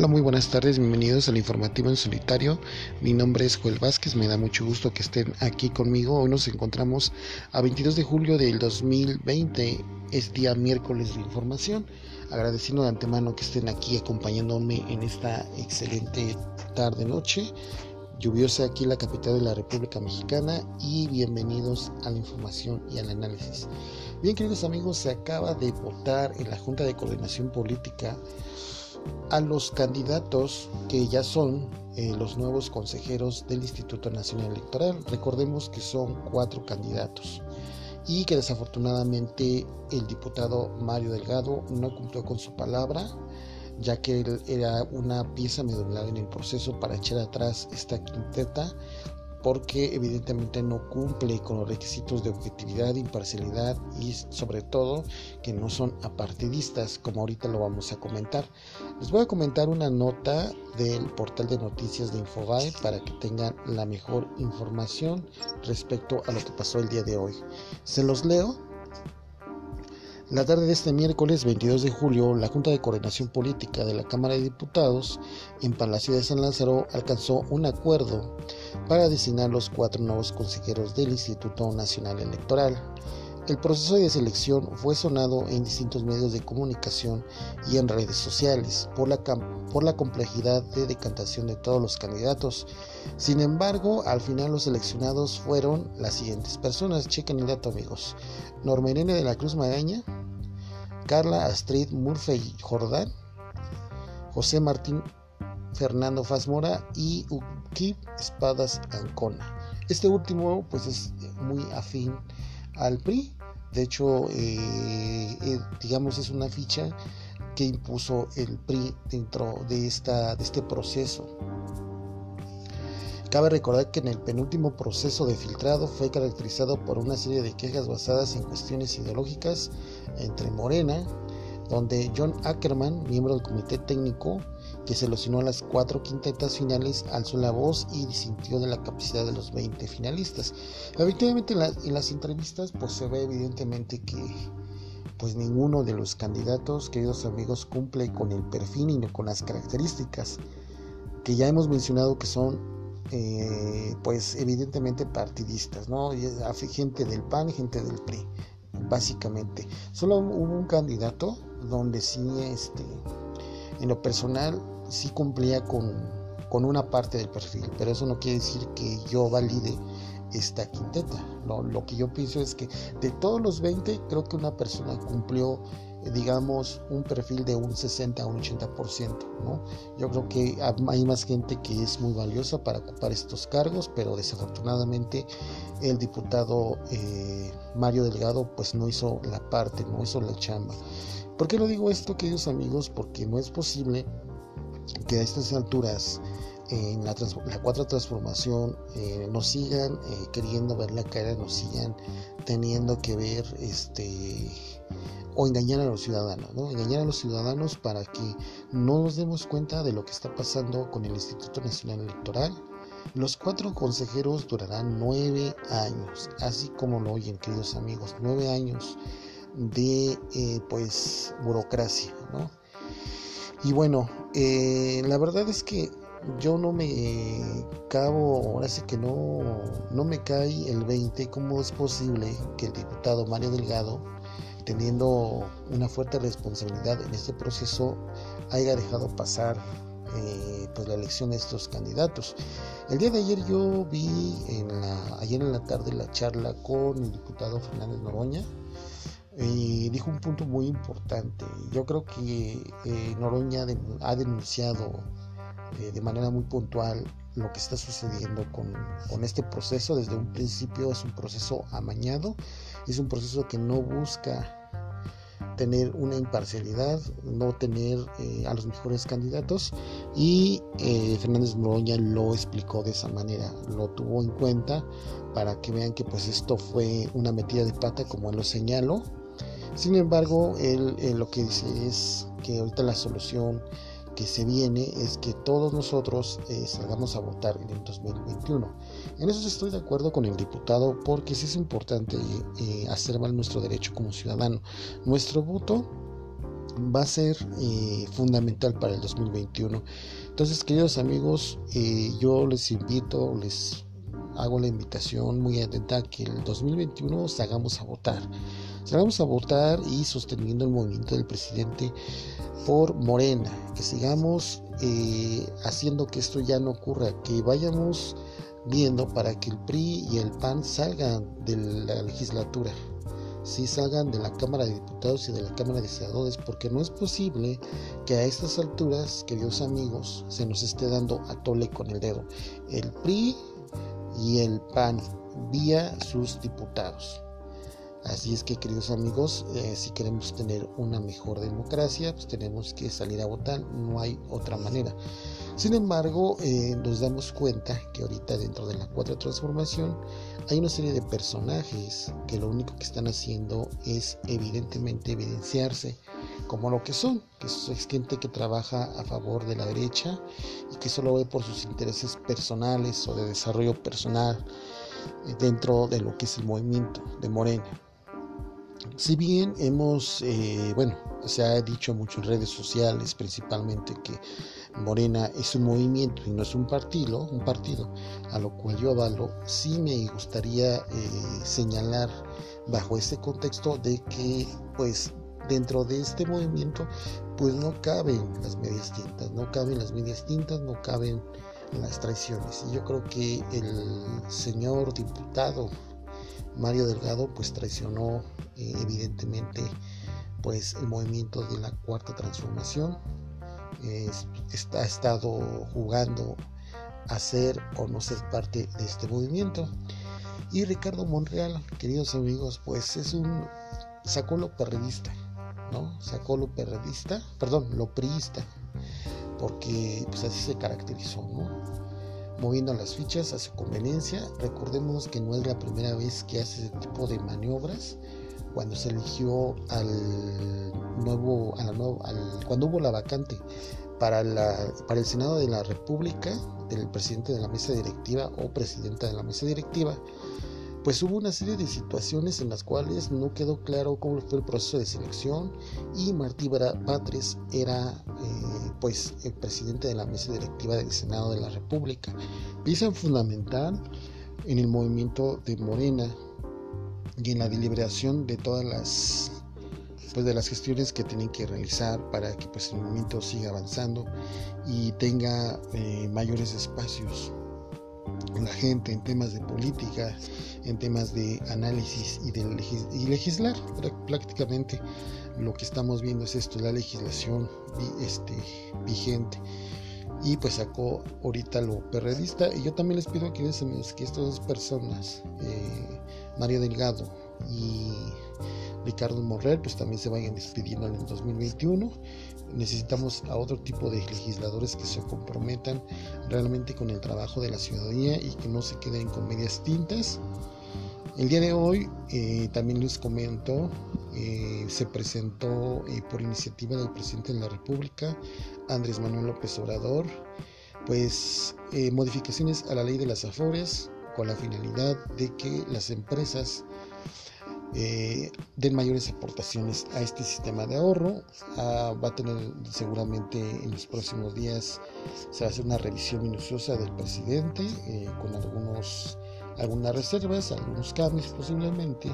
Hola, muy buenas tardes, bienvenidos al informativo en solitario. Mi nombre es Joel Vázquez, me da mucho gusto que estén aquí conmigo. Hoy nos encontramos a 22 de julio del 2020, es día miércoles de información. Agradeciendo de antemano que estén aquí acompañándome en esta excelente tarde-noche lluviosa aquí en la capital de la República Mexicana y bienvenidos a la información y al análisis. Bien, queridos amigos, se acaba de votar en la Junta de Coordinación Política a los candidatos que ya son eh, los nuevos consejeros del Instituto Nacional Electoral. Recordemos que son cuatro candidatos y que desafortunadamente el diputado Mario Delgado no cumplió con su palabra ya que él era una pieza medular en el proceso para echar atrás esta quinteta porque evidentemente no cumple con los requisitos de objetividad, imparcialidad y sobre todo que no son apartidistas, como ahorita lo vamos a comentar. Les voy a comentar una nota del portal de noticias de Infobae para que tengan la mejor información respecto a lo que pasó el día de hoy. Se los leo la tarde de este miércoles 22 de julio, la Junta de Coordinación Política de la Cámara de Diputados en Palacio de San Lázaro alcanzó un acuerdo para designar los cuatro nuevos consejeros del Instituto Nacional Electoral. El proceso de selección fue sonado en distintos medios de comunicación y en redes sociales por la, por la complejidad de decantación de todos los candidatos. Sin embargo, al final los seleccionados fueron las siguientes personas. Chequen el dato amigos. Norma Irene de la Cruz Magaña, Carla Astrid Murphy Jordán, José Martín Fernando Fazmora y Uki Espadas Ancona. Este último pues es muy afín al PRI. De hecho, eh, eh, digamos, es una ficha que impuso el PRI dentro de, esta, de este proceso. Cabe recordar que en el penúltimo proceso de filtrado fue caracterizado por una serie de quejas basadas en cuestiones ideológicas entre Morena, donde John Ackerman, miembro del comité técnico que seleccionó las cuatro quintetas finales, alzó la voz y disintió de la capacidad de los 20 finalistas. Efectivamente, en, las entrevistas pues se ve evidentemente que pues ninguno de los candidatos, queridos amigos, cumple con el perfil y con las características que ya hemos mencionado que son eh, pues evidentemente partidistas, ¿no? Gente del PAN gente del PRI, básicamente. Solo hubo un candidato donde sí, este, en lo personal, sí cumplía con, con una parte del perfil, pero eso no quiere decir que yo valide esta quinteta. Lo que yo pienso es que de todos los 20, creo que una persona cumplió digamos, un perfil de un 60 a un 80%. ¿no? Yo creo que hay más gente que es muy valiosa para ocupar estos cargos, pero desafortunadamente el diputado eh, Mario Delgado pues no hizo la parte, no hizo la chamba. ¿Por qué lo digo esto, queridos amigos? Porque no es posible que a estas alturas en la, la cuarta transformación eh, nos sigan eh, queriendo ver la cara, nos sigan teniendo que ver este o engañar a los ciudadanos, ¿no? engañar a los ciudadanos para que no nos demos cuenta de lo que está pasando con el Instituto Nacional Electoral. Los cuatro consejeros durarán nueve años, así como lo oyen, queridos amigos, nueve años de eh, pues burocracia, ¿no? Y bueno, eh, la verdad es que yo no me cabo, ahora sí que no, no me cae el 20, ¿cómo es posible que el diputado Mario Delgado teniendo una fuerte responsabilidad en este proceso, haya dejado pasar eh, pues la elección de estos candidatos. El día de ayer yo vi en la, ayer en la tarde la charla con el diputado Fernández Noroña y dijo un punto muy importante. Yo creo que eh, Noroña ha denunciado eh, de manera muy puntual lo que está sucediendo con, con, este proceso. Desde un principio es un proceso amañado, es un proceso que no busca tener una imparcialidad, no tener eh, a los mejores candidatos y eh, Fernández Noroña lo explicó de esa manera, lo tuvo en cuenta para que vean que pues esto fue una metida de pata como él lo señaló. Sin embargo, él lo que dice es que ahorita la solución que se viene es que todos nosotros eh, salgamos a votar en el 2021. En eso estoy de acuerdo con el diputado porque sí es importante eh, hacer mal nuestro derecho como ciudadano. Nuestro voto va a ser eh, fundamental para el 2021. Entonces, queridos amigos, yo les invito, les hago la invitación muy atenta que el 2021 salgamos a votar. Salgamos a votar y sosteniendo el movimiento del presidente por Morena, que sigamos eh, haciendo que esto ya no ocurra, que vayamos viendo para que el PRI y el PAN salgan de la legislatura si salgan de la Cámara de Diputados y de la Cámara de Senadores, porque no es posible que a estas alturas, queridos amigos, se nos esté dando a tole con el dedo el PRI y el PAN vía sus diputados. Así es que, queridos amigos, eh, si queremos tener una mejor democracia, pues tenemos que salir a votar, no hay otra manera. Sin embargo, eh, nos damos cuenta que ahorita dentro de la cuarta transformación hay una serie de personajes que lo único que están haciendo es evidentemente evidenciarse como lo que son, que es gente que trabaja a favor de la derecha y que solo ve por sus intereses personales o de desarrollo personal dentro de lo que es el movimiento de Morena. Si bien hemos, eh, bueno, se ha dicho mucho en redes sociales principalmente que Morena es un movimiento y no es un partido, un partido, a lo cual yo avalo, sí me gustaría eh, señalar bajo este contexto de que pues dentro de este movimiento pues no caben las medias tintas, no caben las medias tintas, no caben las traiciones. Y yo creo que el señor diputado Mario Delgado pues traicionó eh, evidentemente pues el movimiento de la cuarta transformación. Está, ha estado jugando a ser o no ser parte de este movimiento. Y Ricardo Monreal queridos amigos pues es un sacó lo perredista no sacó lo perredista perdón lo priista porque pues así se caracterizó no moviendo las fichas a su conveniencia. Recordemos que no es la primera vez que hace ese tipo de maniobras. Cuando se eligió al nuevo, al, cuando hubo la vacante para, la, para el Senado de la República, del presidente de la mesa directiva o presidenta de la mesa directiva, pues hubo una serie de situaciones en las cuales no quedó claro cómo fue el proceso de selección y Martí Batres era eh, pues el presidente de la mesa directiva del Senado de la República. Pieza fundamental en el movimiento de Morena y en la deliberación de todas las pues de las gestiones que tienen que realizar para que pues el movimiento siga avanzando y tenga eh, mayores espacios la gente en temas de política, en temas de análisis y de legislar prácticamente lo que estamos viendo es esto, la legislación este, vigente. Y pues sacó ahorita lo perredista y yo también les pido que, que estas dos personas, eh, Mario Delgado y Ricardo Morrell, pues también se vayan despidiendo en el 2021 necesitamos a otro tipo de legisladores que se comprometan realmente con el trabajo de la ciudadanía y que no se queden con medias tintas. El día de hoy eh, también les comento, eh, se presentó eh, por iniciativa del presidente de la República, Andrés Manuel López Obrador, pues modificaciones a la ley de las afores con la finalidad de que las empresas eh, den mayores aportaciones a este sistema de ahorro. Ah, va a tener seguramente en los próximos días, se va a hacer una revisión minuciosa del presidente eh, con algunos, algunas reservas, algunos cambios posiblemente.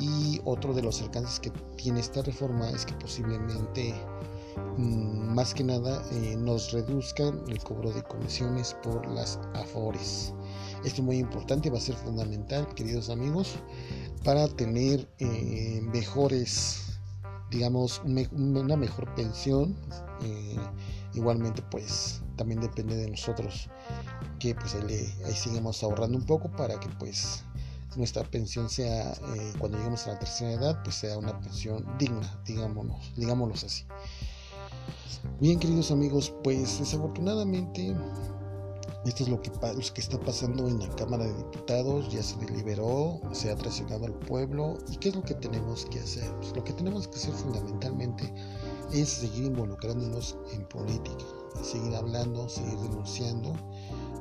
Y otro de los alcances que tiene esta reforma es que posiblemente mm, más que nada eh, nos reduzcan el cobro de comisiones por las afores. Esto es muy importante, va a ser fundamental, queridos amigos para tener eh, mejores, digamos, una mejor pensión. Eh, igualmente, pues también depende de nosotros que pues ahí, sigamos ahorrando un poco para que pues nuestra pensión sea, eh, cuando lleguemos a la tercera edad, pues sea una pensión digna, digámonos, digámoslo así. Bien, queridos amigos, pues desafortunadamente esto es lo que, lo que está pasando en la Cámara de Diputados, ya se deliberó, se ha traicionado al pueblo. ¿Y qué es lo que tenemos que hacer? Pues lo que tenemos que hacer fundamentalmente es seguir involucrándonos en política, seguir hablando, seguir denunciando,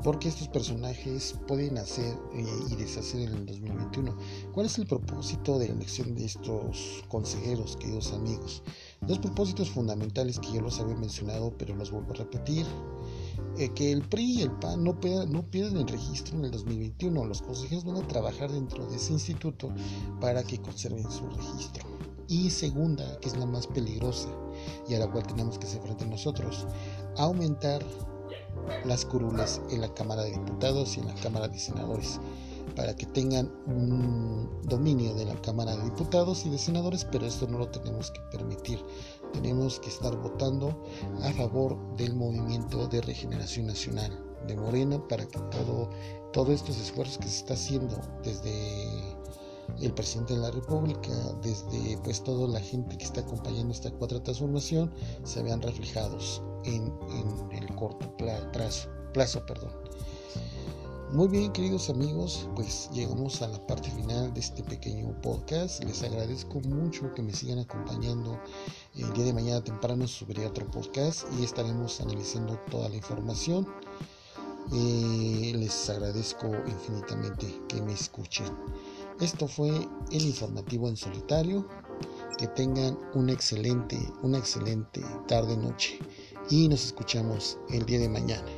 porque estos personajes pueden hacer eh, y deshacer en el 2021. ¿Cuál es el propósito de la elección de estos consejeros, queridos amigos? Dos propósitos fundamentales que yo los había mencionado, pero los vuelvo a repetir. Eh, que el PRI y el PAN no, no pierdan el registro en el 2021. Los consejeros van a trabajar dentro de ese instituto para que conserven su registro. Y segunda, que es la más peligrosa y a la cual tenemos que hacer frente nosotros, aumentar las curules en la Cámara de Diputados y en la Cámara de Senadores para que tengan un dominio de la Cámara de Diputados y de Senadores, pero esto no lo tenemos que permitir. Tenemos que estar votando a favor del movimiento de regeneración nacional de Morena para que todo, todos estos esfuerzos que se está haciendo desde el presidente de la República, desde pues toda la gente que está acompañando esta cuarta transformación, se vean reflejados en, el corto plazo, plazo perdón. Muy bien, queridos amigos, pues llegamos a la parte final de este pequeño podcast. Les agradezco mucho que me sigan acompañando. El día de mañana temprano subiré otro podcast y estaremos analizando toda la información. Eh, les agradezco infinitamente que me escuchen. Esto fue el informativo en solitario. Que tengan una excelente, una excelente tarde noche y nos escuchamos el día de mañana.